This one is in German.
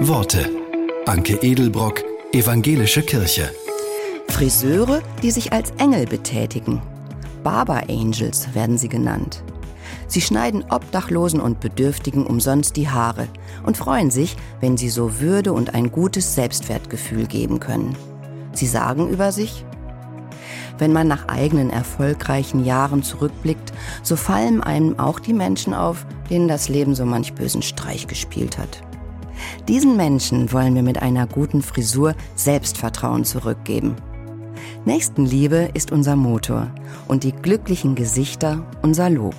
Worte. Anke Edelbrock, Evangelische Kirche. Friseure, die sich als Engel betätigen. Barber Angels werden sie genannt. Sie schneiden Obdachlosen und Bedürftigen umsonst die Haare und freuen sich, wenn sie so Würde und ein gutes Selbstwertgefühl geben können. Sie sagen über sich, wenn man nach eigenen erfolgreichen Jahren zurückblickt, so fallen einem auch die Menschen auf, denen das Leben so manch bösen Streich gespielt hat. Diesen Menschen wollen wir mit einer guten Frisur Selbstvertrauen zurückgeben. Nächstenliebe ist unser Motor und die glücklichen Gesichter unser Lob.